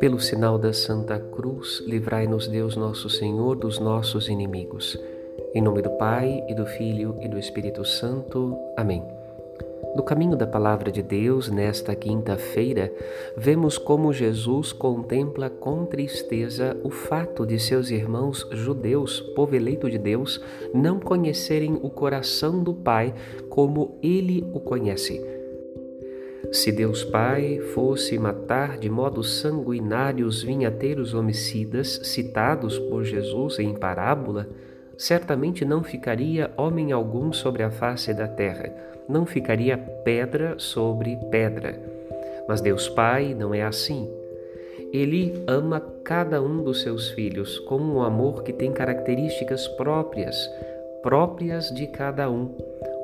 Pelo sinal da Santa Cruz, livrai-nos Deus nosso Senhor dos nossos inimigos. Em nome do Pai, e do Filho, e do Espírito Santo. Amém. No caminho da Palavra de Deus, nesta quinta-feira, vemos como Jesus contempla com tristeza o fato de seus irmãos judeus, povo eleito de Deus, não conhecerem o coração do Pai como ele o conhece. Se Deus Pai fosse matar de modo sanguinário os vinhateiros homicidas citados por Jesus em parábola, certamente não ficaria homem algum sobre a face da terra, não ficaria pedra sobre pedra. Mas Deus Pai não é assim. Ele ama cada um dos seus filhos com um amor que tem características próprias, próprias de cada um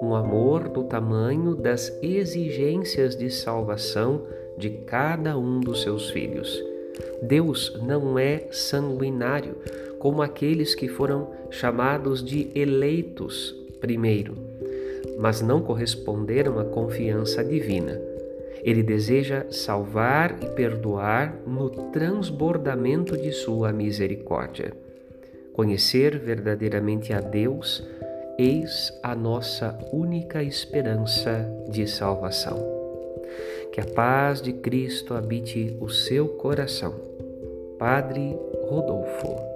um amor do tamanho das exigências de salvação de cada um dos seus filhos. Deus não é sanguinário, como aqueles que foram chamados de eleitos primeiro, mas não corresponderam à confiança divina. Ele deseja salvar e perdoar no transbordamento de sua misericórdia. Conhecer verdadeiramente a Deus Eis a nossa única esperança de salvação. Que a paz de Cristo habite o seu coração. Padre Rodolfo.